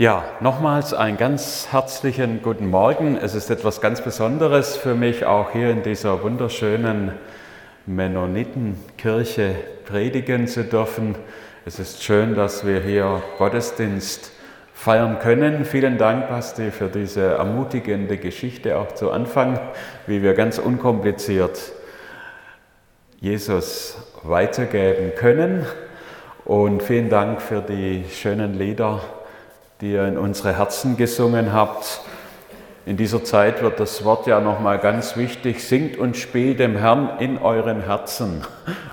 Ja, nochmals einen ganz herzlichen guten Morgen. Es ist etwas ganz Besonderes für mich, auch hier in dieser wunderschönen Mennonitenkirche predigen zu dürfen. Es ist schön, dass wir hier Gottesdienst feiern können. Vielen Dank, Basti, für diese ermutigende Geschichte auch zu Anfang, wie wir ganz unkompliziert Jesus weitergeben können. Und vielen Dank für die schönen Lieder die ihr in unsere Herzen gesungen habt. In dieser Zeit wird das Wort ja nochmal ganz wichtig. Singt und spielt dem Herrn in euren Herzen.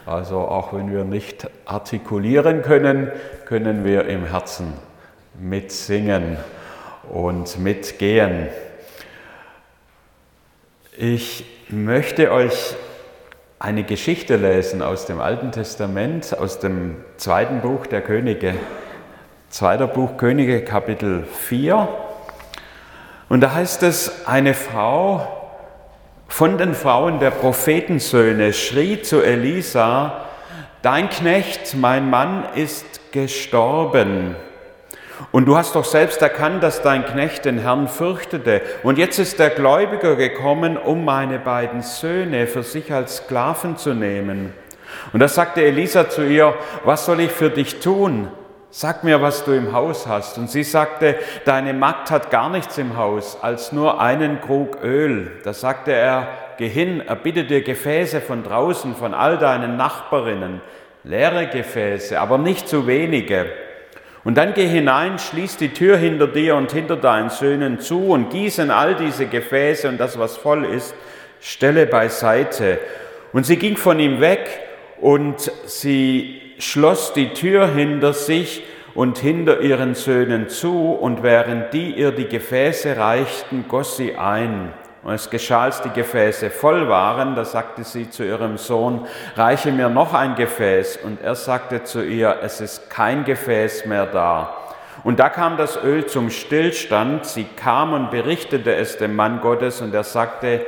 Also auch wenn wir nicht artikulieren können, können wir im Herzen mitsingen und mitgehen. Ich möchte euch eine Geschichte lesen aus dem Alten Testament, aus dem zweiten Buch der Könige. Zweiter Buch Könige, Kapitel 4. Und da heißt es, eine Frau von den Frauen der Prophetensöhne schrie zu Elisa, dein Knecht, mein Mann, ist gestorben. Und du hast doch selbst erkannt, dass dein Knecht den Herrn fürchtete. Und jetzt ist der Gläubiger gekommen, um meine beiden Söhne für sich als Sklaven zu nehmen. Und da sagte Elisa zu ihr, was soll ich für dich tun? Sag mir, was du im Haus hast. Und sie sagte, deine Magd hat gar nichts im Haus, als nur einen Krug Öl. Da sagte er, geh hin, erbitte dir Gefäße von draußen, von all deinen Nachbarinnen, leere Gefäße, aber nicht zu wenige. Und dann geh hinein, schließ die Tür hinter dir und hinter deinen Söhnen zu und gießen all diese Gefäße und das, was voll ist, stelle beiseite. Und sie ging von ihm weg und sie schloss die Tür hinter sich und hinter ihren Söhnen zu, und während die ihr die Gefäße reichten, goss sie ein. Und es geschah, als die Gefäße voll waren, da sagte sie zu ihrem Sohn, reiche mir noch ein Gefäß. Und er sagte zu ihr, es ist kein Gefäß mehr da. Und da kam das Öl zum Stillstand. Sie kam und berichtete es dem Mann Gottes, und er sagte,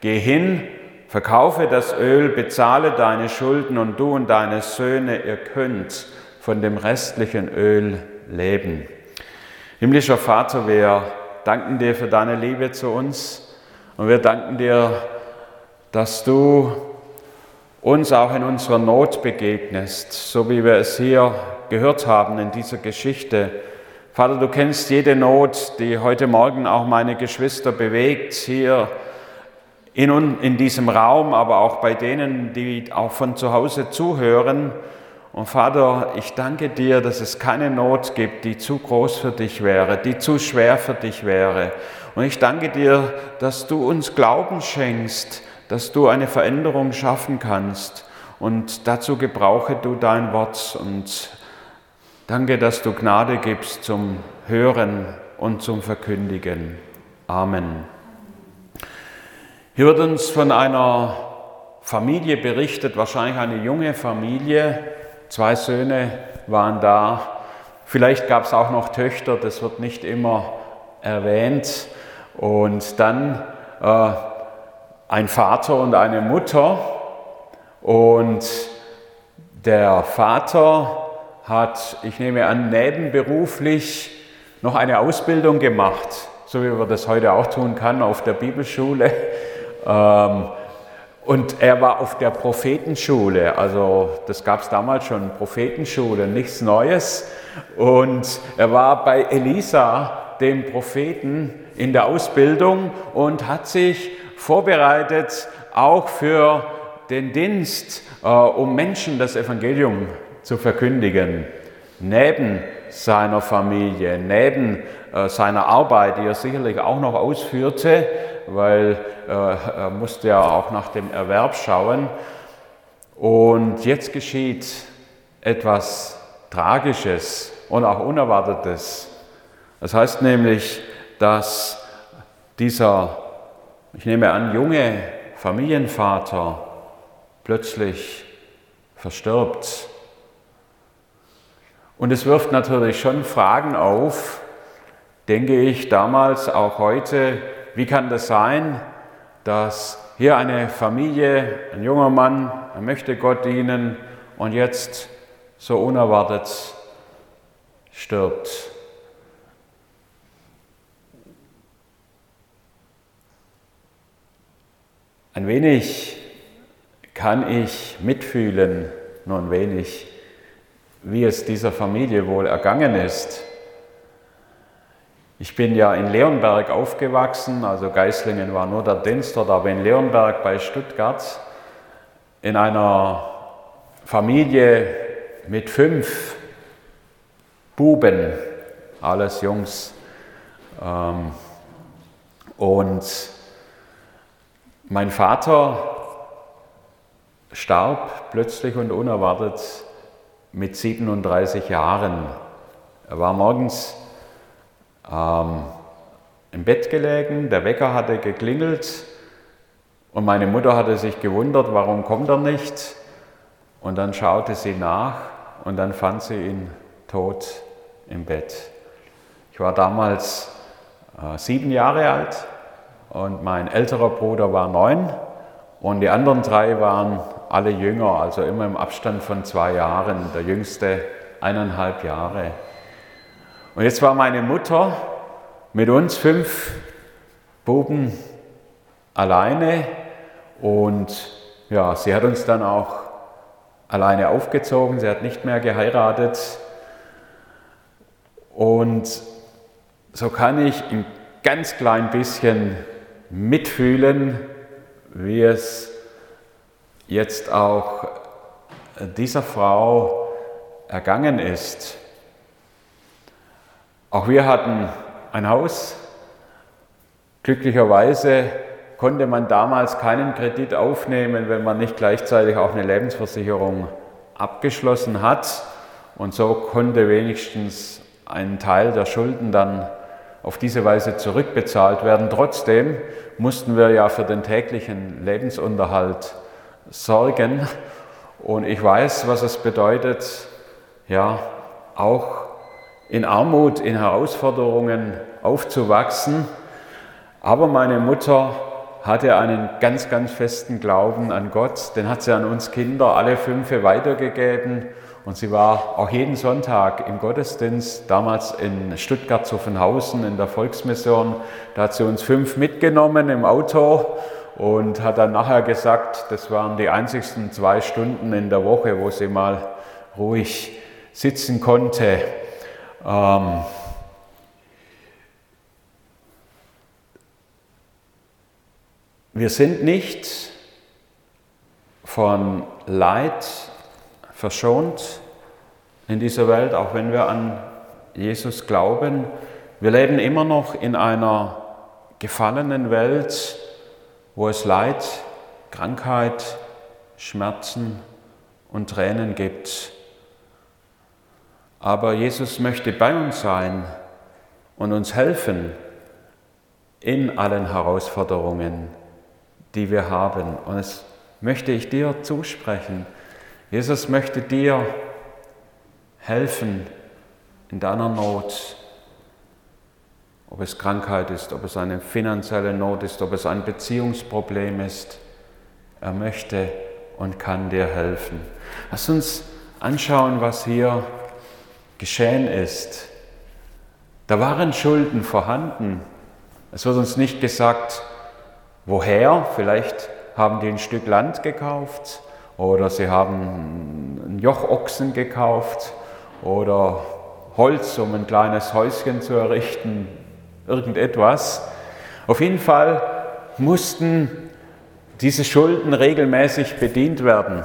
geh hin, Verkaufe das Öl, bezahle deine Schulden und du und deine Söhne, ihr könnt von dem restlichen Öl leben. Himmlischer Vater, wir danken dir für deine Liebe zu uns und wir danken dir, dass du uns auch in unserer Not begegnest, so wie wir es hier gehört haben in dieser Geschichte. Vater, du kennst jede Not, die heute Morgen auch meine Geschwister bewegt, hier in, in diesem Raum, aber auch bei denen, die auch von zu Hause zuhören. Und Vater, ich danke dir, dass es keine Not gibt, die zu groß für dich wäre, die zu schwer für dich wäre. Und ich danke dir, dass du uns Glauben schenkst, dass du eine Veränderung schaffen kannst. Und dazu gebrauche du dein Wort. Und danke, dass du Gnade gibst zum Hören und zum Verkündigen. Amen. Hier wird uns von einer Familie berichtet, wahrscheinlich eine junge Familie. Zwei Söhne waren da. Vielleicht gab es auch noch Töchter, das wird nicht immer erwähnt. Und dann äh, ein Vater und eine Mutter. Und der Vater hat, ich nehme an, nebenberuflich noch eine Ausbildung gemacht, so wie man das heute auch tun kann auf der Bibelschule. Ähm, und er war auf der Prophetenschule, also das gab es damals schon, Prophetenschule, nichts Neues. Und er war bei Elisa, dem Propheten, in der Ausbildung und hat sich vorbereitet auch für den Dienst, äh, um Menschen das Evangelium zu verkündigen. Neben seiner Familie, neben äh, seiner Arbeit, die er sicherlich auch noch ausführte, weil äh, er musste ja auch nach dem Erwerb schauen. Und jetzt geschieht etwas Tragisches und auch Unerwartetes. Das heißt nämlich, dass dieser, ich nehme an, junge Familienvater plötzlich verstirbt. Und es wirft natürlich schon Fragen auf, denke ich, damals, auch heute, wie kann das sein, dass hier eine Familie, ein junger Mann, er möchte Gott dienen und jetzt so unerwartet stirbt. Ein wenig kann ich mitfühlen, nur ein wenig wie es dieser Familie wohl ergangen ist. Ich bin ja in Leonberg aufgewachsen, also Geislingen war nur der Dienstort, aber in Leonberg bei Stuttgart in einer Familie mit fünf Buben, alles Jungs. Ähm, und mein Vater starb plötzlich und unerwartet mit 37 Jahren. Er war morgens ähm, im Bett gelegen, der Wecker hatte geklingelt und meine Mutter hatte sich gewundert, warum kommt er nicht. Und dann schaute sie nach und dann fand sie ihn tot im Bett. Ich war damals äh, sieben Jahre alt und mein älterer Bruder war neun und die anderen drei waren alle jünger, also immer im Abstand von zwei Jahren. Der jüngste eineinhalb Jahre. Und jetzt war meine Mutter mit uns fünf Buben alleine und ja, sie hat uns dann auch alleine aufgezogen, sie hat nicht mehr geheiratet. Und so kann ich ein ganz klein bisschen mitfühlen, wie es jetzt auch dieser Frau ergangen ist. Auch wir hatten ein Haus. Glücklicherweise konnte man damals keinen Kredit aufnehmen, wenn man nicht gleichzeitig auch eine Lebensversicherung abgeschlossen hat. Und so konnte wenigstens ein Teil der Schulden dann auf diese Weise zurückbezahlt werden. Trotzdem mussten wir ja für den täglichen Lebensunterhalt sorgen. Und ich weiß, was es bedeutet, ja, auch in Armut, in Herausforderungen aufzuwachsen. Aber meine Mutter hatte einen ganz, ganz festen Glauben an Gott. Den hat sie an uns Kinder alle fünf weitergegeben. Und sie war auch jeden Sonntag im Gottesdienst, damals in Stuttgart-Zuffenhausen in der Volksmission. Da hat sie uns fünf mitgenommen im Auto und hat dann nachher gesagt, das waren die einzigsten zwei Stunden in der Woche, wo sie mal ruhig sitzen konnte. Ähm, wir sind nicht von Leid verschont in dieser Welt, auch wenn wir an Jesus glauben. Wir leben immer noch in einer gefallenen Welt, wo es Leid, Krankheit, Schmerzen und Tränen gibt. Aber Jesus möchte bei uns sein und uns helfen in allen Herausforderungen, die wir haben. Und es möchte ich dir zusprechen. Jesus möchte dir helfen in deiner Not, ob es Krankheit ist, ob es eine finanzielle Not ist, ob es ein Beziehungsproblem ist. Er möchte und kann dir helfen. Lass uns anschauen, was hier geschehen ist. Da waren Schulden vorhanden. Es wird uns nicht gesagt, woher. Vielleicht haben die ein Stück Land gekauft oder sie haben ein Jochochsen gekauft oder Holz, um ein kleines Häuschen zu errichten, irgendetwas. Auf jeden Fall mussten diese Schulden regelmäßig bedient werden.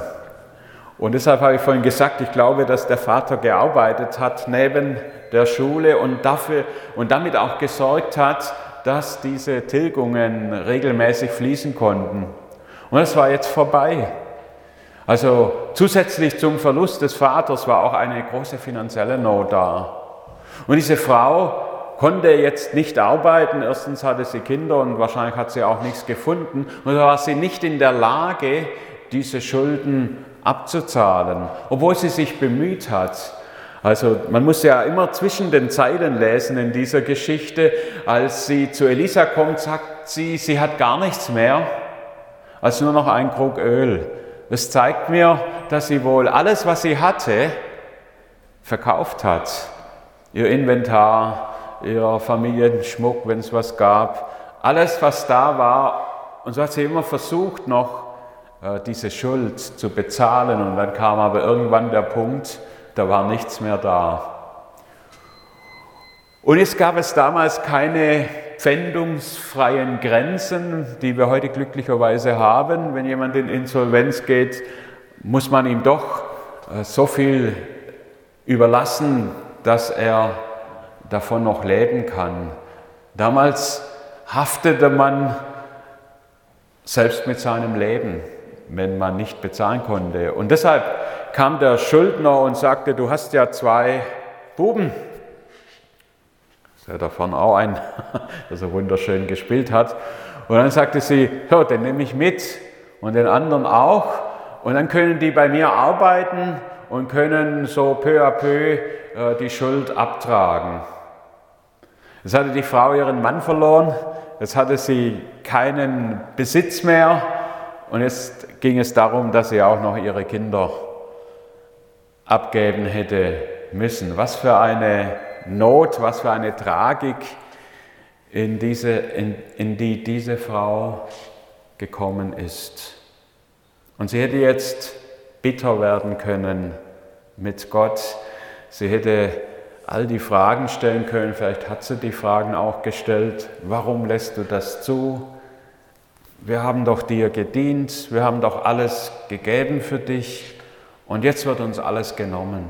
Und deshalb habe ich vorhin gesagt, ich glaube, dass der Vater gearbeitet hat neben der Schule und, dafür, und damit auch gesorgt hat, dass diese Tilgungen regelmäßig fließen konnten. Und das war jetzt vorbei. Also zusätzlich zum Verlust des Vaters war auch eine große finanzielle Not da. Und diese Frau konnte jetzt nicht arbeiten. Erstens hatte sie Kinder und wahrscheinlich hat sie auch nichts gefunden. Und da war sie nicht in der Lage, diese Schulden abzuzahlen, obwohl sie sich bemüht hat. Also man muss ja immer zwischen den Zeilen lesen in dieser Geschichte. Als sie zu Elisa kommt, sagt sie, sie hat gar nichts mehr als nur noch ein Krug Öl. Das zeigt mir, dass sie wohl alles, was sie hatte, verkauft hat. Ihr Inventar, ihr Familienschmuck, wenn es was gab, alles, was da war, Und so hat sie immer versucht, noch äh, diese Schuld zu bezahlen. Und dann kam aber irgendwann der Punkt, da war nichts mehr da. Und es gab es damals keine pfändungsfreien Grenzen, die wir heute glücklicherweise haben. Wenn jemand in Insolvenz geht, muss man ihm doch äh, so viel überlassen, dass er davon noch leben kann. Damals haftete man selbst mit seinem Leben, wenn man nicht bezahlen konnte. Und deshalb kam der Schuldner und sagte, du hast ja zwei Buben. Der davon auch ein, der so wunderschön gespielt hat. Und dann sagte sie, hör, den nehme ich mit und den anderen auch. Und dann können die bei mir arbeiten und können so peu à peu äh, die Schuld abtragen. Jetzt hatte die Frau ihren Mann verloren, jetzt hatte sie keinen Besitz mehr und jetzt ging es darum, dass sie auch noch ihre Kinder abgeben hätte müssen. Was für eine Not, was für eine Tragik, in, diese, in, in die diese Frau gekommen ist. Und sie hätte jetzt bitter werden können mit Gott. Sie hätte all die Fragen stellen können. Vielleicht hat sie die Fragen auch gestellt. Warum lässt du das zu? Wir haben doch dir gedient, wir haben doch alles gegeben für dich und jetzt wird uns alles genommen.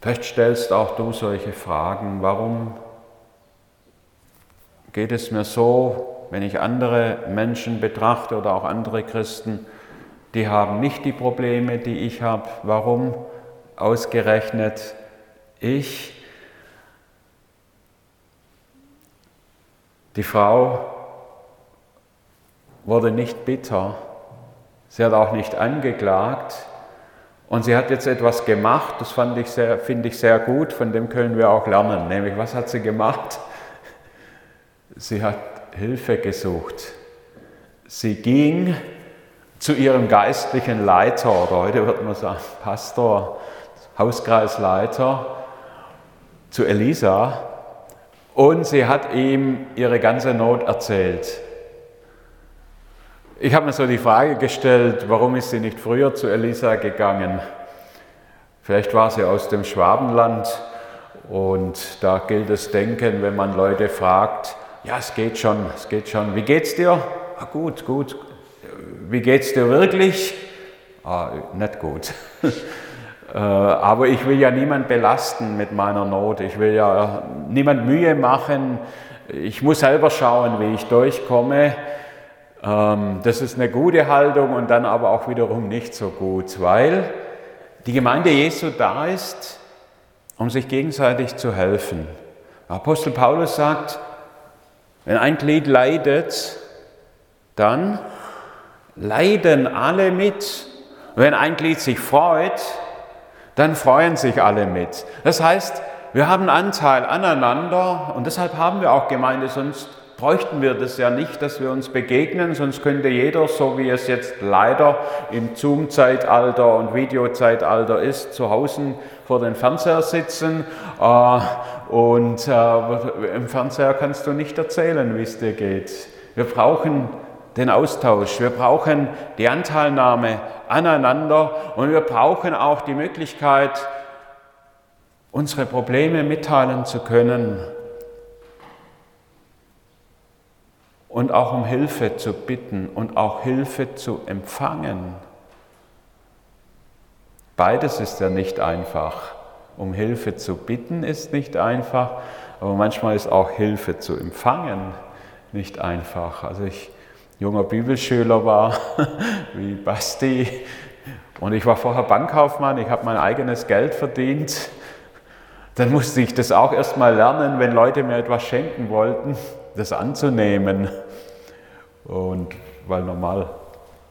Vielleicht stellst auch du solche Fragen. Warum geht es mir so, wenn ich andere Menschen betrachte oder auch andere Christen, die haben nicht die Probleme, die ich habe. Warum ausgerechnet ich? Die Frau wurde nicht bitter, sie hat auch nicht angeklagt und sie hat jetzt etwas gemacht, das finde ich sehr gut, von dem können wir auch lernen. Nämlich, was hat sie gemacht? Sie hat Hilfe gesucht. Sie ging zu ihrem geistlichen Leiter, oder heute wird man sagen Pastor, Hauskreisleiter, zu Elisa und sie hat ihm ihre ganze Not erzählt. Ich habe mir so die Frage gestellt, warum ist sie nicht früher zu Elisa gegangen? Vielleicht war sie aus dem Schwabenland und da gilt das Denken, wenn man Leute fragt, ja, es geht schon, es geht schon. Wie geht's dir? Ah, gut, gut, wie geht es dir wirklich? Ah, nicht gut. Äh, aber ich will ja niemand belasten mit meiner Not. Ich will ja niemand Mühe machen. Ich muss selber schauen, wie ich durchkomme. Ähm, das ist eine gute Haltung und dann aber auch wiederum nicht so gut, weil die Gemeinde Jesu da ist, um sich gegenseitig zu helfen. Apostel Paulus sagt, wenn ein Glied leidet, dann leiden alle mit. Wenn ein Glied sich freut, dann freuen sich alle mit. Das heißt, wir haben Anteil aneinander und deshalb haben wir auch Gemeinde, sonst bräuchten wir das ja nicht, dass wir uns begegnen, sonst könnte jeder, so wie es jetzt leider im Zoom-Zeitalter und Videozeitalter ist, zu Hause vor dem Fernseher sitzen äh, und äh, im Fernseher kannst du nicht erzählen, wie es dir geht. Wir brauchen den Austausch, wir brauchen die Anteilnahme aneinander und wir brauchen auch die Möglichkeit, unsere Probleme mitteilen zu können und auch um Hilfe zu bitten und auch Hilfe zu empfangen. Beides ist ja nicht einfach. Um Hilfe zu bitten ist nicht einfach, aber manchmal ist auch Hilfe zu empfangen nicht einfach. Also ich junger Bibelschüler war, wie Basti. Und ich war vorher Bankkaufmann, ich habe mein eigenes Geld verdient. Dann musste ich das auch erstmal lernen, wenn Leute mir etwas schenken wollten, das anzunehmen. Und weil normal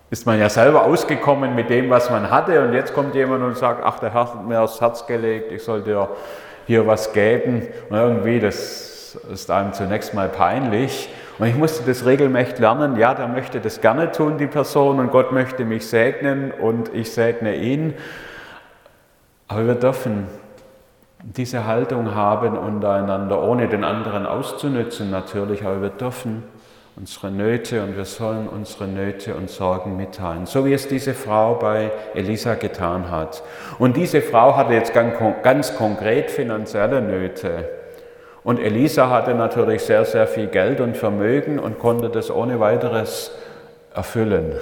ist man ja selber ausgekommen mit dem, was man hatte. Und jetzt kommt jemand und sagt, ach, der Herr hat mir aufs Herz gelegt, ich soll dir hier was geben. Und irgendwie, das ist einem zunächst mal peinlich. Und ich musste das regelmäßig lernen, ja, der möchte das gerne tun, die Person, und Gott möchte mich segnen und ich segne ihn. Aber wir dürfen diese Haltung haben untereinander, ohne den anderen auszunützen natürlich, aber wir dürfen unsere Nöte und wir sollen unsere Nöte und Sorgen mitteilen, so wie es diese Frau bei Elisa getan hat. Und diese Frau hatte jetzt ganz konkret finanzielle Nöte. Und Elisa hatte natürlich sehr, sehr viel Geld und Vermögen und konnte das ohne weiteres erfüllen.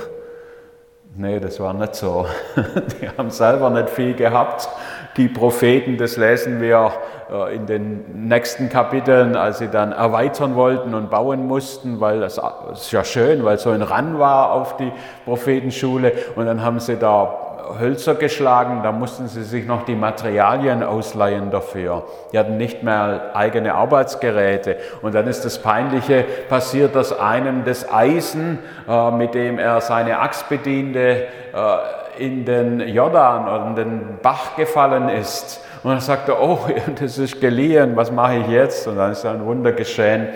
Nee, das war nicht so. Die haben selber nicht viel gehabt die Propheten, das lesen wir äh, in den nächsten Kapiteln, als sie dann erweitern wollten und bauen mussten, weil das ist ja schön, weil so ein Ran war auf die Prophetenschule und dann haben sie da Hölzer geschlagen, da mussten sie sich noch die Materialien ausleihen dafür. Die hatten nicht mehr eigene Arbeitsgeräte. Und dann ist das Peinliche passiert, dass einem das Eisen, äh, mit dem er seine Axt bediente, äh, in den Jordan oder in den Bach gefallen ist. Und dann sagt er, oh, das ist geliehen, was mache ich jetzt? Und dann ist ein Wunder geschehen,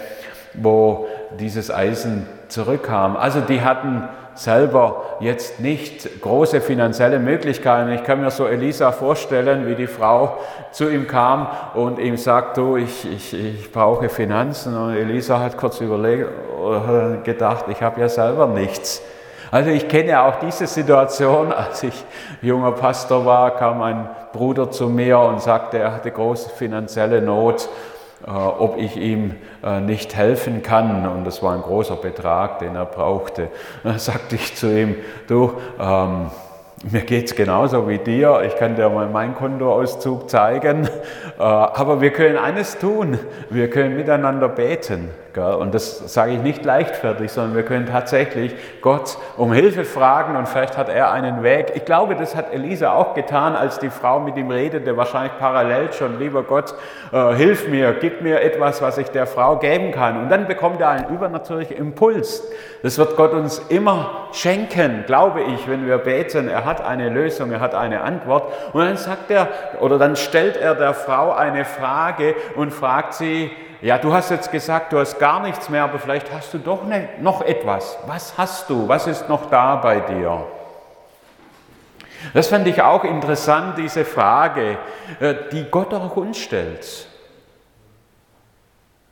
wo dieses Eisen zurückkam. Also die hatten selber jetzt nicht große finanzielle Möglichkeiten. Ich kann mir so Elisa vorstellen, wie die Frau zu ihm kam und ihm sagt, du, ich, ich, ich brauche Finanzen. Und Elisa hat kurz überlegt oder gedacht, ich habe ja selber nichts. Also ich kenne auch diese Situation, als ich junger Pastor war, kam ein Bruder zu mir und sagte, er hatte große finanzielle Not, äh, ob ich ihm äh, nicht helfen kann. Und das war ein großer Betrag, den er brauchte. Und dann sagte ich zu ihm, du, ähm, mir geht es genauso wie dir. Ich kann dir mal meinen Kontoauszug zeigen. Äh, aber wir können eines tun. Wir können miteinander beten. Und das sage ich nicht leichtfertig, sondern wir können tatsächlich Gott um Hilfe fragen und vielleicht hat er einen Weg. Ich glaube, das hat Elisa auch getan, als die Frau mit ihm redete, wahrscheinlich parallel schon, lieber Gott, äh, hilf mir, gib mir etwas, was ich der Frau geben kann. Und dann bekommt er einen übernatürlichen Impuls. Das wird Gott uns immer schenken, glaube ich, wenn wir beten. Er hat eine Lösung, er hat eine Antwort. Und dann sagt er, oder dann stellt er der Frau eine Frage und fragt sie, ja, du hast jetzt gesagt, du hast gar nichts mehr, aber vielleicht hast du doch ne, noch etwas. Was hast du? Was ist noch da bei dir? Das fand ich auch interessant, diese Frage, äh, die Gott auch uns stellt.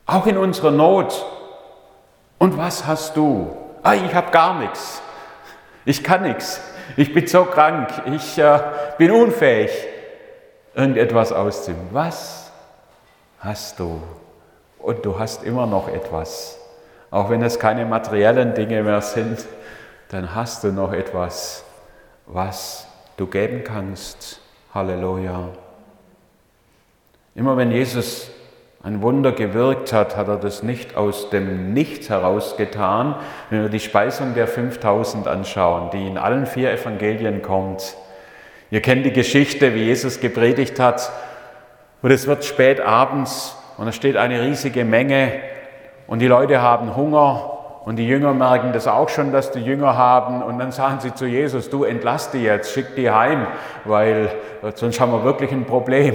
Auch in unserer Not. Und was hast du? Ah, ich habe gar nichts. Ich kann nichts. Ich bin so krank. Ich äh, bin unfähig, irgendetwas auszunehmen. Was hast du? Und du hast immer noch etwas. Auch wenn es keine materiellen Dinge mehr sind, dann hast du noch etwas, was du geben kannst. Halleluja. Immer wenn Jesus ein Wunder gewirkt hat, hat er das nicht aus dem Nichts heraus getan. Wenn wir die Speisung der 5000 anschauen, die in allen vier Evangelien kommt. Ihr kennt die Geschichte, wie Jesus gepredigt hat und es wird spät abends und es steht eine riesige Menge und die Leute haben Hunger und die Jünger merken das auch schon, dass die Jünger haben und dann sagen sie zu Jesus, du entlass die jetzt, schick die heim, weil äh, sonst haben wir wirklich ein Problem.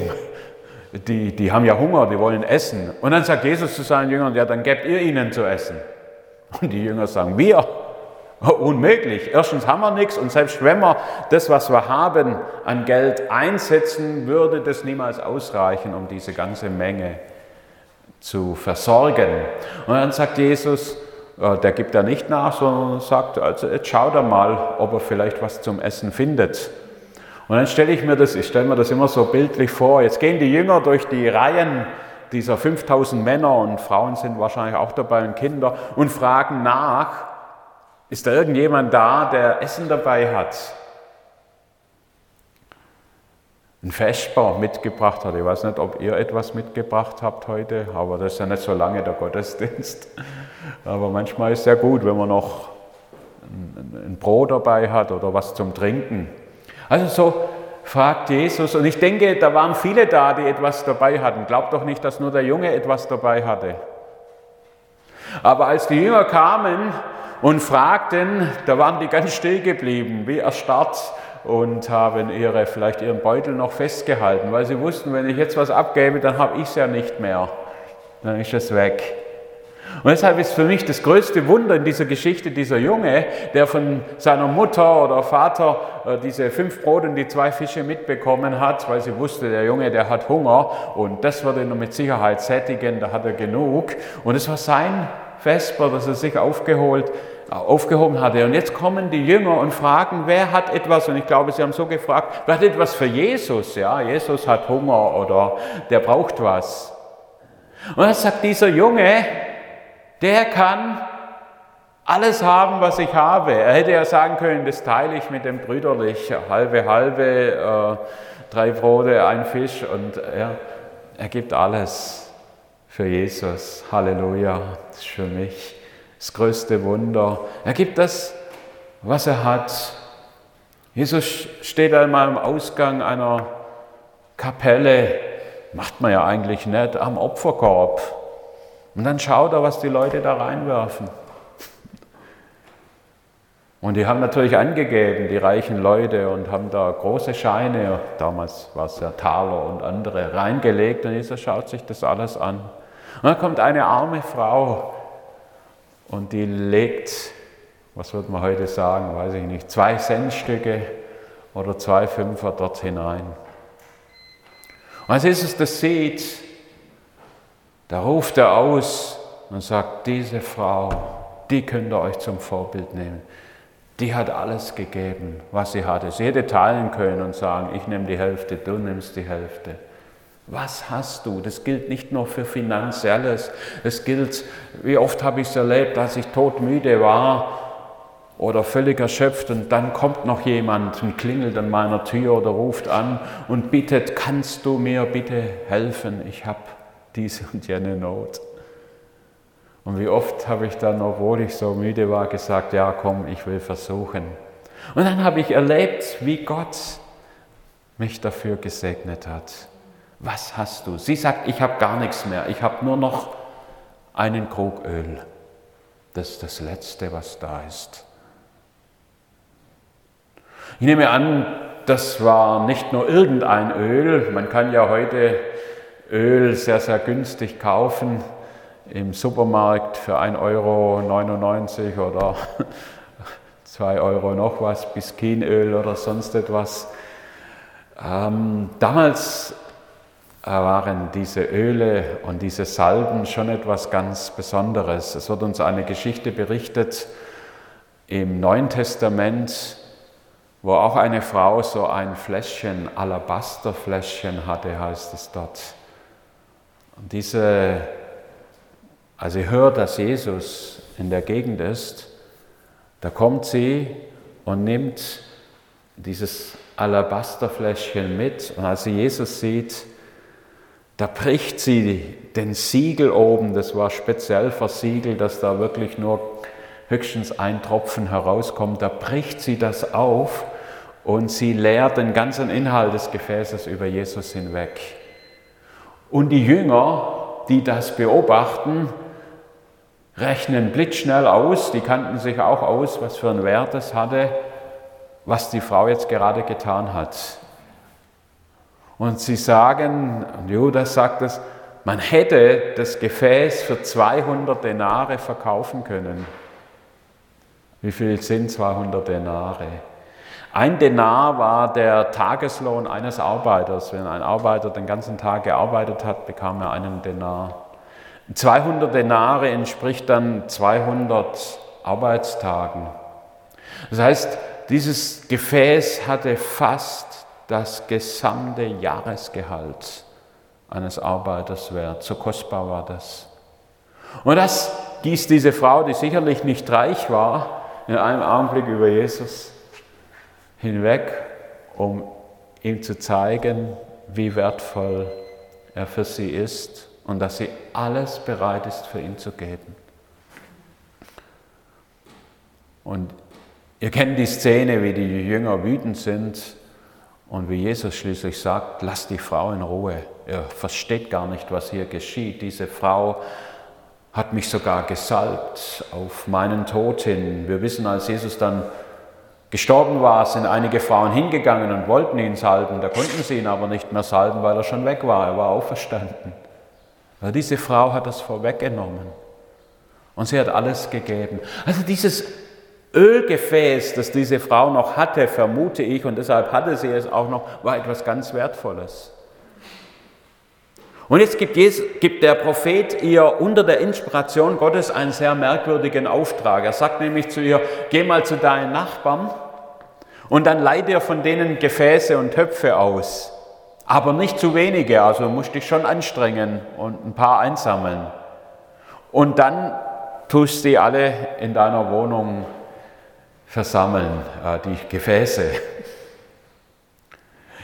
Die, die haben ja Hunger, die wollen essen. Und dann sagt Jesus zu seinen Jüngern, ja, dann gebt ihr ihnen zu essen. Und die Jünger sagen, wir? Unmöglich. Erstens haben wir nichts und selbst wenn wir das, was wir haben, an Geld einsetzen, würde das niemals ausreichen, um diese ganze Menge zu versorgen. Und dann sagt Jesus, äh, der gibt da nicht nach, sondern sagt, also jetzt schaut er mal, ob er vielleicht was zum Essen findet. Und dann stelle ich mir das, ich stelle mir das immer so bildlich vor, jetzt gehen die Jünger durch die Reihen dieser 5000 Männer und Frauen sind wahrscheinlich auch dabei und Kinder und fragen nach, ist da irgendjemand da, der Essen dabei hat? Ein Vesper mitgebracht hat. Ich weiß nicht, ob ihr etwas mitgebracht habt heute, aber das ist ja nicht so lange der Gottesdienst. Aber manchmal ist es ja gut, wenn man noch ein Brot dabei hat oder was zum Trinken. Also so fragt Jesus, und ich denke, da waren viele da, die etwas dabei hatten. Glaubt doch nicht, dass nur der Junge etwas dabei hatte. Aber als die Jünger kamen und fragten, da waren die ganz still geblieben, wie erstarrt und haben ihre, vielleicht ihren Beutel noch festgehalten, weil sie wussten, wenn ich jetzt was abgebe, dann habe ich es ja nicht mehr. Dann ist es weg. Und deshalb ist für mich das größte Wunder in dieser Geschichte dieser Junge, der von seiner Mutter oder Vater äh, diese fünf Brote und die zwei Fische mitbekommen hat, weil sie wusste, der Junge, der hat Hunger und das würde ihn mit Sicherheit sättigen, da hat er genug. Und es war sein Vesper, das er sich aufgeholt, äh, aufgehoben hatte. Und jetzt kommen die Jünger und fragen, wer hat etwas, und ich glaube, sie haben so gefragt, wer hat etwas für Jesus? Ja, Jesus hat Hunger oder der braucht was. Und dann sagt dieser Junge, der kann alles haben, was ich habe. Er hätte ja sagen können, das teile ich mit dem Brüderlich, halbe, halbe, äh, drei Brote, ein Fisch und ja, er gibt alles für Jesus. Halleluja, das ist für mich das größte Wunder. Er gibt das, was er hat. Jesus steht einmal am Ausgang einer Kapelle, macht man ja eigentlich nicht, am Opferkorb. Und dann schaut er, was die Leute da reinwerfen. Und die haben natürlich angegeben, die reichen Leute, und haben da große Scheine, damals war es ja Taler und andere, reingelegt. Und Jesus schaut sich das alles an. Und dann kommt eine arme Frau und die legt, was würde man heute sagen, weiß ich nicht, zwei Centstücke oder zwei Fünfer dort hinein. Und als Jesus das sieht, da ruft er aus und sagt, diese Frau, die könnt ihr euch zum Vorbild nehmen. Die hat alles gegeben, was sie hatte. Sie hätte teilen können und sagen, ich nehme die Hälfte, du nimmst die Hälfte. Was hast du? Das gilt nicht nur für Finanzielles. Es gilt, wie oft habe ich es erlebt, dass ich todmüde war oder völlig erschöpft und dann kommt noch jemand und klingelt an meiner Tür oder ruft an und bittet, kannst du mir bitte helfen? Ich habe diese und jene Not. Und wie oft habe ich dann, obwohl ich so müde war, gesagt, ja komm, ich will versuchen. Und dann habe ich erlebt, wie Gott mich dafür gesegnet hat. Was hast du? Sie sagt, ich habe gar nichts mehr, ich habe nur noch einen Krug Öl. Das ist das Letzte, was da ist. Ich nehme an, das war nicht nur irgendein Öl. Man kann ja heute Öl sehr, sehr günstig kaufen im Supermarkt für 1,99 Euro oder 2 Euro noch was, Biskinöl oder sonst etwas. Ähm, damals waren diese Öle und diese Salben schon etwas ganz Besonderes. Es wird uns eine Geschichte berichtet im Neuen Testament, wo auch eine Frau so ein Fläschchen, Alabasterfläschchen hatte, heißt es dort. Und diese, als sie hört, dass Jesus in der Gegend ist, da kommt sie und nimmt dieses Alabasterfläschchen mit. Und als sie Jesus sieht, da bricht sie den Siegel oben, das war speziell versiegelt, dass da wirklich nur höchstens ein Tropfen herauskommt. Da bricht sie das auf und sie leert den ganzen Inhalt des Gefäßes über Jesus hinweg. Und die Jünger, die das beobachten, rechnen blitzschnell aus, die kannten sich auch aus, was für einen Wert es hatte, was die Frau jetzt gerade getan hat. Und sie sagen, und Judas sagt es, man hätte das Gefäß für 200 Denare verkaufen können. Wie viel sind 200 Denare? Ein Denar war der Tageslohn eines Arbeiters. Wenn ein Arbeiter den ganzen Tag gearbeitet hat, bekam er einen Denar. 200 Denare entspricht dann 200 Arbeitstagen. Das heißt, dieses Gefäß hatte fast das gesamte Jahresgehalt eines Arbeiters wert. So kostbar war das. Und das gießt diese Frau, die sicherlich nicht reich war, in einem Augenblick über Jesus hinweg, um ihm zu zeigen, wie wertvoll er für sie ist und dass sie alles bereit ist für ihn zu geben. Und ihr kennt die Szene, wie die Jünger wütend sind und wie Jesus schließlich sagt, lasst die Frau in Ruhe. Er versteht gar nicht, was hier geschieht. Diese Frau hat mich sogar gesalbt auf meinen Tod hin. Wir wissen, als Jesus dann gestorben war, sind einige Frauen hingegangen und wollten ihn salben. Da konnten sie ihn aber nicht mehr salben, weil er schon weg war. Er war auferstanden. Aber diese Frau hat das vorweggenommen. Und sie hat alles gegeben. Also dieses Ölgefäß, das diese Frau noch hatte, vermute ich, und deshalb hatte sie es auch noch, war etwas ganz Wertvolles. Und jetzt gibt, Jesus, gibt, der Prophet ihr unter der Inspiration Gottes einen sehr merkwürdigen Auftrag. Er sagt nämlich zu ihr, geh mal zu deinen Nachbarn und dann leih dir von denen Gefäße und Töpfe aus. Aber nicht zu wenige, also musst dich schon anstrengen und ein paar einsammeln. Und dann tust sie alle in deiner Wohnung versammeln, äh, die Gefäße.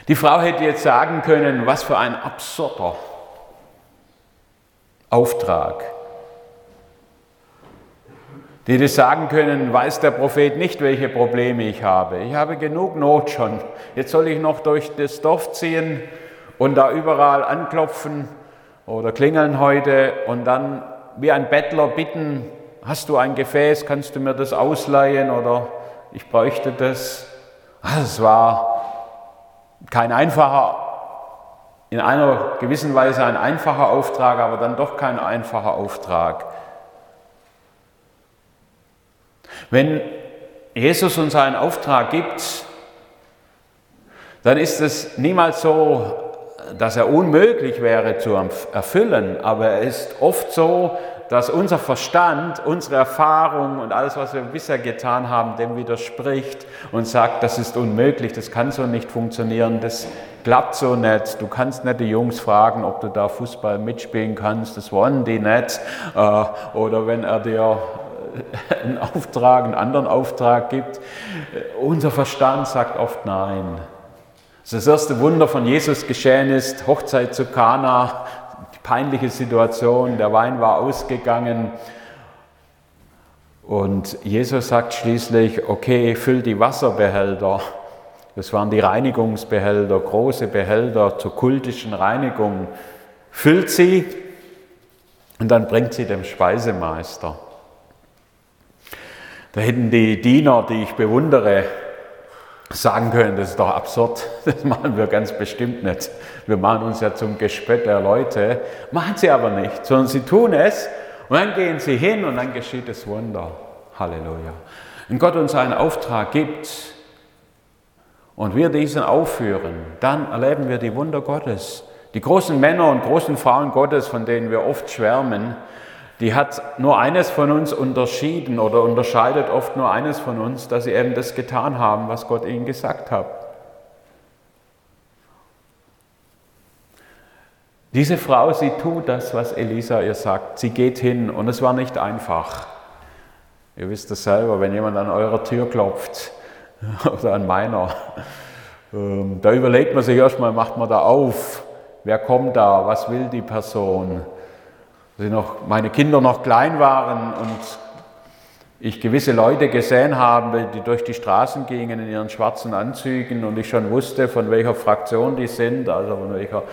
Die Frau hätte jetzt sagen können, was für ein absurder Auftrag. Die das sagen können, weiß der Prophet nicht, welche Probleme ich habe. Ich habe genug Not schon. Jetzt soll ich noch durch das Dorf ziehen und da überall anklopfen oder klingeln heute und dann wie ein Bettler bitten, hast du ein Gefäß, kannst du mir das ausleihen oder ich bräuchte das. Ah, es war kein einfacher in einer gewissen Weise ein einfacher Auftrag, aber dann doch kein einfacher Auftrag. Wenn Jesus uns einen Auftrag gibt, dann ist es niemals so, dass er unmöglich wäre zu erfüllen, aber er ist oft so, dass unser Verstand, unsere Erfahrung und alles, was wir bisher getan haben, dem widerspricht und sagt, das ist unmöglich, das kann so nicht funktionieren, das klappt so nicht. Du kannst nicht die Jungs fragen, ob du da Fußball mitspielen kannst, das wollen die nicht. Äh, oder wenn er dir einen Auftrag, einen anderen Auftrag gibt. Unser Verstand sagt oft nein. Das erste Wunder von Jesus geschehen ist, Hochzeit zu Kana, peinliche Situation, der Wein war ausgegangen. Und Jesus sagt schließlich, okay, füll die Wasserbehälter. Das waren die Reinigungsbehälter, große Behälter zur kultischen Reinigung. Füllt sie und dann bringt sie dem Speisemeister. Da hätten die Diener, die ich bewundere, sagen können, das ist doch absurd, das machen wir ganz bestimmt nicht. Wir machen uns ja zum Gespött der Leute, machen sie aber nicht, sondern sie tun es und dann gehen sie hin und dann geschieht das Wunder. Halleluja. Wenn Gott uns einen Auftrag gibt und wir diesen aufführen, dann erleben wir die Wunder Gottes. Die großen Männer und großen Frauen Gottes, von denen wir oft schwärmen, die hat nur eines von uns unterschieden oder unterscheidet oft nur eines von uns, dass sie eben das getan haben, was Gott ihnen gesagt hat. Diese Frau, sie tut das, was Elisa ihr sagt. Sie geht hin und es war nicht einfach. Ihr wisst es selber, wenn jemand an eurer Tür klopft oder an meiner, ähm, da überlegt man sich erstmal, macht man da auf, wer kommt da, was will die Person noch, meine Kinder noch klein waren und ich gewisse Leute gesehen habe, die durch die Straßen gingen in ihren schwarzen Anzügen und ich schon wusste, von welcher Fraktion die sind, also von welcher,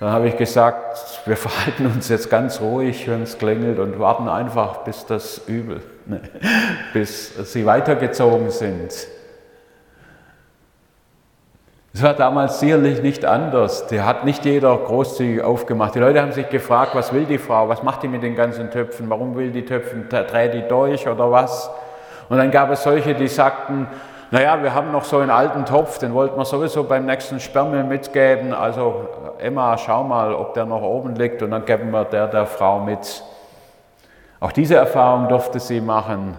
dann habe ich gesagt, wir verhalten uns jetzt ganz ruhig, wenn es klingelt und warten einfach, bis das Übel, bis sie weitergezogen sind. Es war damals sicherlich nicht anders. Die hat nicht jeder großzügig aufgemacht. Die Leute haben sich gefragt, was will die Frau? Was macht die mit den ganzen Töpfen? Warum will die Töpfen? Dreht die durch oder was? Und dann gab es solche, die sagten, naja, wir haben noch so einen alten Topf, den wollten wir sowieso beim nächsten Sperrmüll mitgeben. Also Emma, schau mal, ob der noch oben liegt und dann geben wir der der Frau mit. Auch diese Erfahrung durfte sie machen.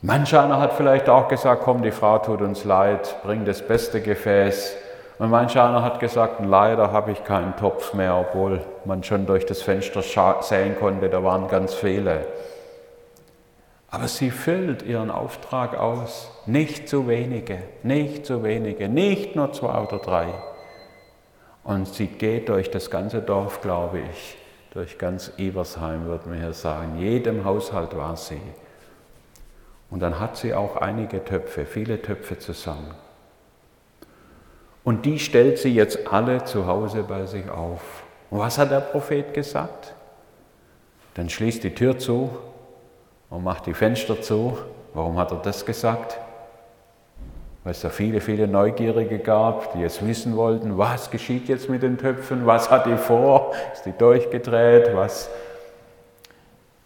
Manch einer hat vielleicht auch gesagt, komm, die Frau tut uns leid, bring das beste Gefäß. Und manch einer hat gesagt, leider habe ich keinen Topf mehr, obwohl man schon durch das Fenster sehen konnte, da waren ganz viele. Aber sie füllt ihren Auftrag aus. Nicht zu wenige, nicht zu wenige, nicht nur zwei oder drei. Und sie geht durch das ganze Dorf, glaube ich, durch ganz Ebersheim, würde man hier sagen. Jedem Haushalt war sie. Und dann hat sie auch einige Töpfe, viele Töpfe zusammen. Und die stellt sie jetzt alle zu Hause bei sich auf. Und was hat der Prophet gesagt? Dann schließt die Tür zu und macht die Fenster zu. Warum hat er das gesagt? weil es da viele, viele Neugierige gab, die jetzt wissen wollten, was geschieht jetzt mit den Töpfen, was hat die vor, ist die durchgedreht, was.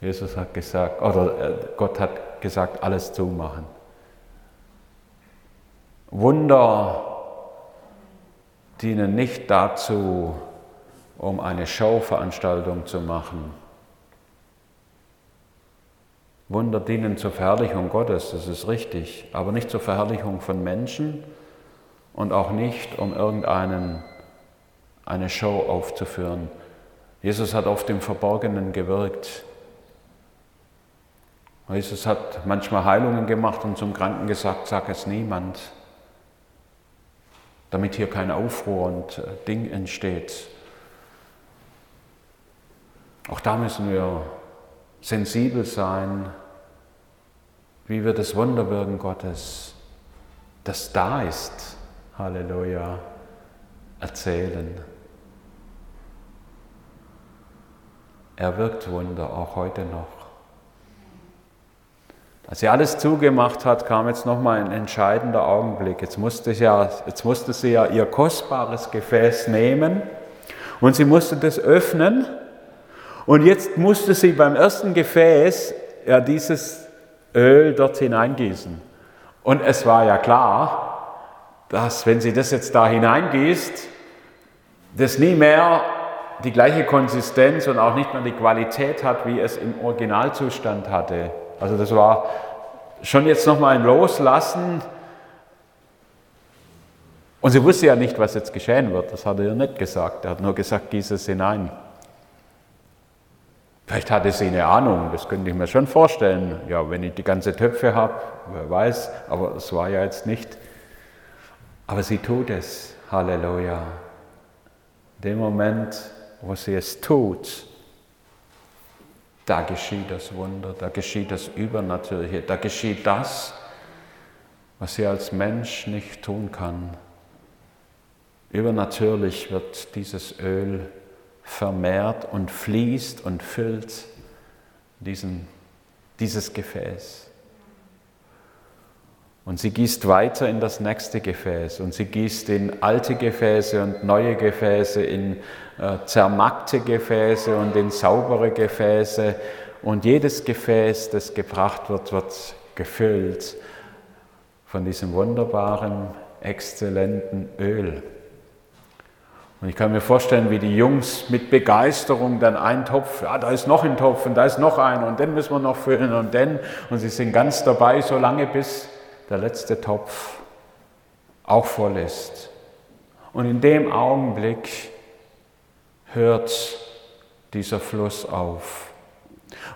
Jesus hat gesagt, oder äh, Gott hat gesagt, alles zumachen. Wunder dienen nicht dazu, um eine Showveranstaltung zu machen. Wunder dienen zur Verherrlichung Gottes, das ist richtig, aber nicht zur Verherrlichung von Menschen und auch nicht, um irgendeinen eine Show aufzuführen. Jesus hat oft im Verborgenen gewirkt. Jesus hat manchmal Heilungen gemacht und zum Kranken gesagt, sag es niemand, damit hier kein Aufruhr und äh, Ding entsteht. Auch da müssen wir sensibel sein, wie wir das Wunderwirken Gottes, das da ist, Halleluja, erzählen. Er wirkt Wunder, auch heute noch. Als sie alles zugemacht hat, kam jetzt nochmal ein entscheidender Augenblick. Jetzt musste, ja, jetzt musste sie ja ihr kostbares Gefäß nehmen und sie musste das öffnen und jetzt musste sie beim ersten Gefäß ja dieses Öl dort hineingießen. Und es war ja klar, dass wenn sie das jetzt da hineingießt, das nie mehr die gleiche Konsistenz und auch nicht mehr die Qualität hat, wie es im Originalzustand hatte. Also das war schon jetzt nochmal ein Loslassen. Und sie wusste ja nicht, was jetzt geschehen wird. Das hat er ihr nicht gesagt. Er hat nur gesagt, gieße es hinein. Vielleicht hatte sie eine Ahnung, das könnte ich mir schon vorstellen. Ja, wenn ich die ganze Töpfe habe, wer weiß, aber es war ja jetzt nicht. Aber sie tut es, Halleluja. Dem Moment, wo sie es tut, da geschieht das Wunder, da geschieht das Übernatürliche, da geschieht das, was sie als Mensch nicht tun kann. Übernatürlich wird dieses Öl vermehrt und fließt und füllt diesen, dieses Gefäß. Und sie gießt weiter in das nächste Gefäß und sie gießt in alte Gefäße und neue Gefäße, in äh, zermackte Gefäße und in saubere Gefäße. Und jedes Gefäß, das gebracht wird, wird gefüllt von diesem wunderbaren, exzellenten Öl. Und ich kann mir vorstellen, wie die Jungs mit Begeisterung dann einen Topf, ja, da ist noch ein Topf und da ist noch ein und den müssen wir noch füllen und den. Und sie sind ganz dabei, so lange bis der letzte Topf auch voll ist. Und in dem Augenblick hört dieser Fluss auf.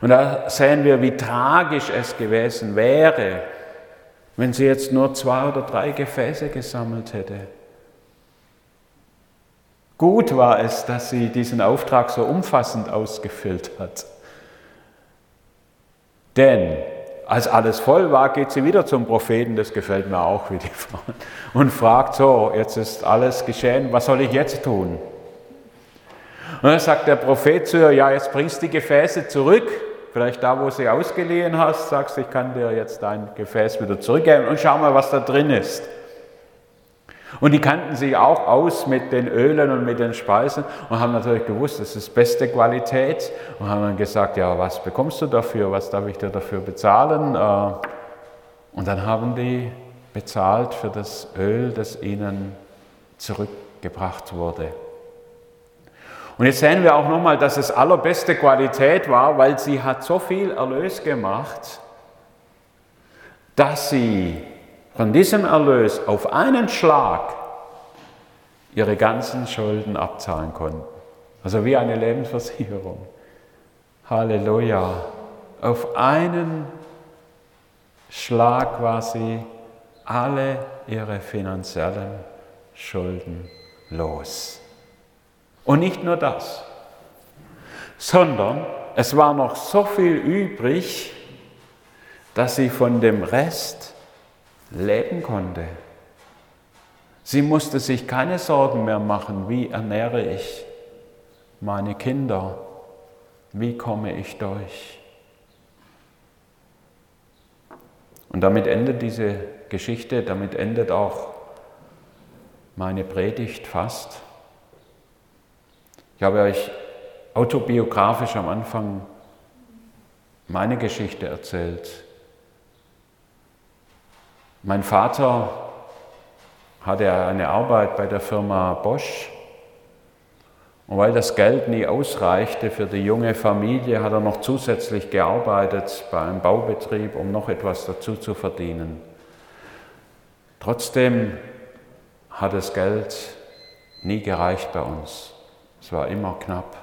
Und da sehen wir, wie tragisch es gewesen wäre, wenn sie jetzt nur zwei oder drei Gefäße gesammelt hätte. Gut war es, dass sie diesen Auftrag so umfassend ausgefüllt hat. Denn als alles voll war, geht sie wieder zum Propheten, das gefällt mir auch, wie die Frau, und fragt so, jetzt ist alles geschehen, was soll ich jetzt tun? Und dann sagt der Prophet zu ihr, ja, jetzt bringst du die Gefäße zurück, vielleicht da, wo sie ausgeliehen hast, sagst ich kann dir jetzt dein Gefäß wieder zurückgeben und schau mal, was da drin ist. Und die kannten sich auch aus mit den Ölen und mit den Speisen und haben natürlich gewusst, das ist beste Qualität und haben dann gesagt, ja, was bekommst du dafür, was darf ich dir dafür bezahlen? Äh, und dann haben die bezahlt für das Öl, das ihnen zurückgebracht wurde. Und jetzt sehen wir auch nochmal, dass es allerbeste Qualität war, weil sie hat so viel Erlös gemacht, dass sie von diesem Erlös auf einen Schlag ihre ganzen Schulden abzahlen konnten. Also wie eine Lebensversicherung. Halleluja. Auf einen Schlag war sie alle ihre finanziellen Schulden los. Und nicht nur das, sondern es war noch so viel übrig, dass sie von dem Rest leben konnte. Sie musste sich keine Sorgen mehr machen, wie ernähre ich meine Kinder, wie komme ich durch. Und damit endet diese Geschichte, damit endet auch meine Predigt fast. Ich habe euch autobiografisch am Anfang meine Geschichte erzählt. Mein Vater hatte eine Arbeit bei der Firma Bosch und weil das Geld nie ausreichte für die junge Familie, hat er noch zusätzlich gearbeitet bei einem Baubetrieb, um noch etwas dazu zu verdienen. Trotzdem hat das Geld nie gereicht bei uns. Es war immer knapp.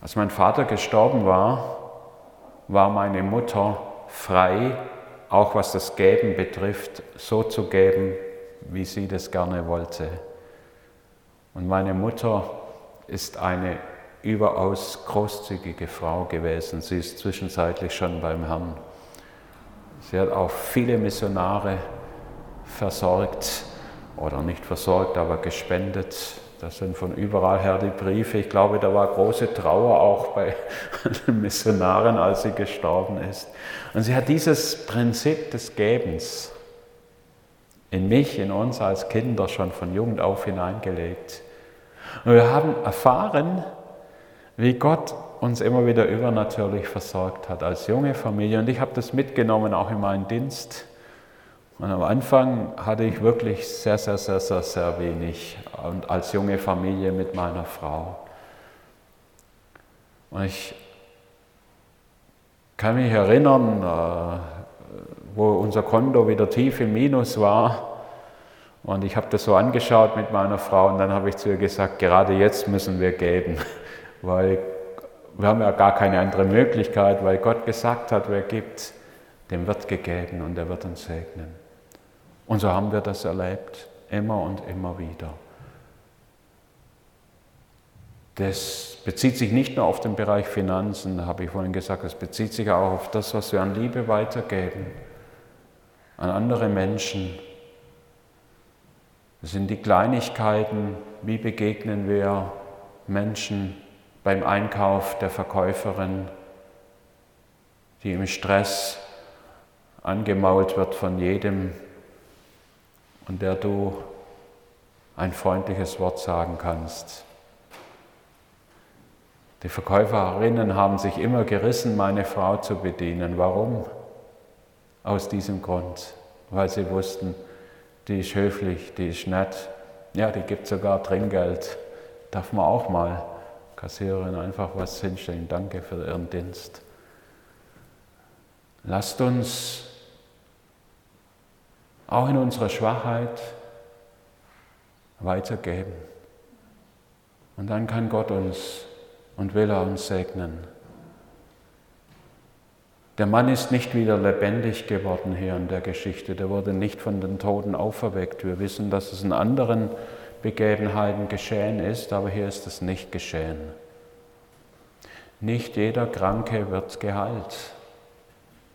Als mein Vater gestorben war, war meine Mutter frei, auch was das Geben betrifft, so zu geben, wie sie das gerne wollte. Und meine Mutter ist eine überaus großzügige Frau gewesen. Sie ist zwischenzeitlich schon beim Herrn. Sie hat auch viele Missionare versorgt oder nicht versorgt, aber gespendet. Das sind von überall her die Briefe. Ich glaube, da war große Trauer auch bei den Missionaren, als sie gestorben ist. Und sie hat dieses Prinzip des Gebens in mich, in uns als Kinder schon von Jugend auf hineingelegt. Und wir haben erfahren, wie Gott uns immer wieder übernatürlich versorgt hat als junge Familie. Und ich habe das mitgenommen auch in meinen Dienst. Und am Anfang hatte ich wirklich sehr, sehr, sehr, sehr, sehr wenig. Und als junge Familie mit meiner Frau. Und ich kann mich erinnern, äh, wo unser Konto wieder tief im Minus war. Und ich habe das so angeschaut mit meiner Frau und dann habe ich zu ihr gesagt, gerade jetzt müssen wir geben, weil wir haben ja gar keine andere Möglichkeit, weil Gott gesagt hat, wer gibt, dem wird gegeben und er wird uns segnen. Und so haben wir das erlebt, immer und immer wieder. Das bezieht sich nicht nur auf den Bereich Finanzen, habe ich vorhin gesagt, es bezieht sich auch auf das, was wir an Liebe weitergeben an andere Menschen. Das sind die Kleinigkeiten, wie begegnen wir Menschen beim Einkauf der Verkäuferin, die im Stress angemault wird von jedem und der du ein freundliches Wort sagen kannst. Die Verkäuferinnen haben sich immer gerissen, meine Frau zu bedienen. Warum? aus diesem Grund, weil sie wussten, die ist höflich, die ist nett, ja, die gibt sogar Trinkgeld. Darf man auch mal Kassiererin einfach was hinstellen. Danke für Ihren Dienst. Lasst uns auch in unserer Schwachheit weitergeben. Und dann kann Gott uns und will er uns segnen. Der Mann ist nicht wieder lebendig geworden hier in der Geschichte. Der wurde nicht von den Toten auferweckt. Wir wissen, dass es in anderen Begebenheiten geschehen ist, aber hier ist es nicht geschehen. Nicht jeder Kranke wird geheilt.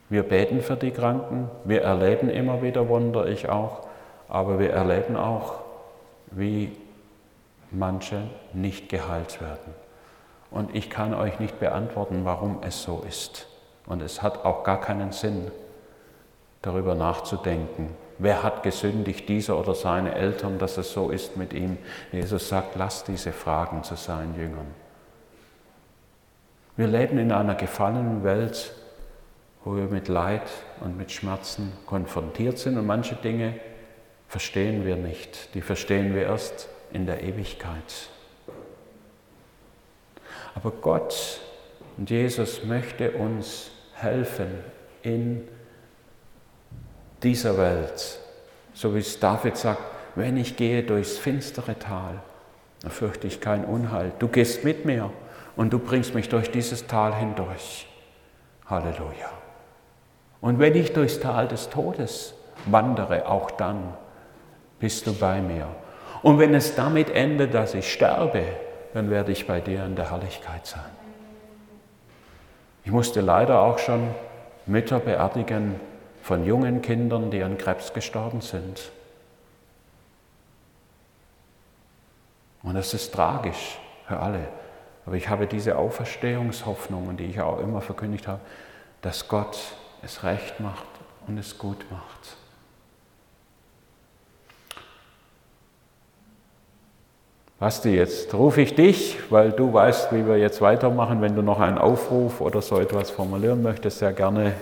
Wir beten für die Kranken, wir erleben immer wieder Wunder, ich auch, aber wir erleben auch, wie manche nicht geheilt werden. Und ich kann euch nicht beantworten, warum es so ist. Und es hat auch gar keinen Sinn, darüber nachzudenken. Wer hat gesündigt, dieser oder seine Eltern, dass es so ist mit ihm? Jesus sagt, lass diese Fragen zu seinen Jüngern. Wir leben in einer gefallenen Welt, wo wir mit Leid und mit Schmerzen konfrontiert sind und manche Dinge verstehen wir nicht. Die verstehen wir erst in der Ewigkeit. Aber Gott und Jesus möchte uns helfen in dieser Welt. So wie es David sagt, wenn ich gehe durchs finstere Tal, dann fürchte ich kein Unheil. Du gehst mit mir und du bringst mich durch dieses Tal hindurch. Halleluja. Und wenn ich durchs Tal des Todes wandere, auch dann bist du bei mir. Und wenn es damit endet, dass ich sterbe, dann werde ich bei dir in der Herrlichkeit sein. Ich musste leider auch schon Mütter beerdigen von jungen Kindern, die an Krebs gestorben sind. Und das ist tragisch für alle. Aber ich habe diese Auferstehungshoffnung, die ich auch immer verkündigt habe, dass Gott es recht macht und es gut macht. Basti, jetzt rufe ich dich, weil du weißt, wie wir jetzt weitermachen. Wenn du noch einen Aufruf oder so etwas formulieren möchtest, sehr gerne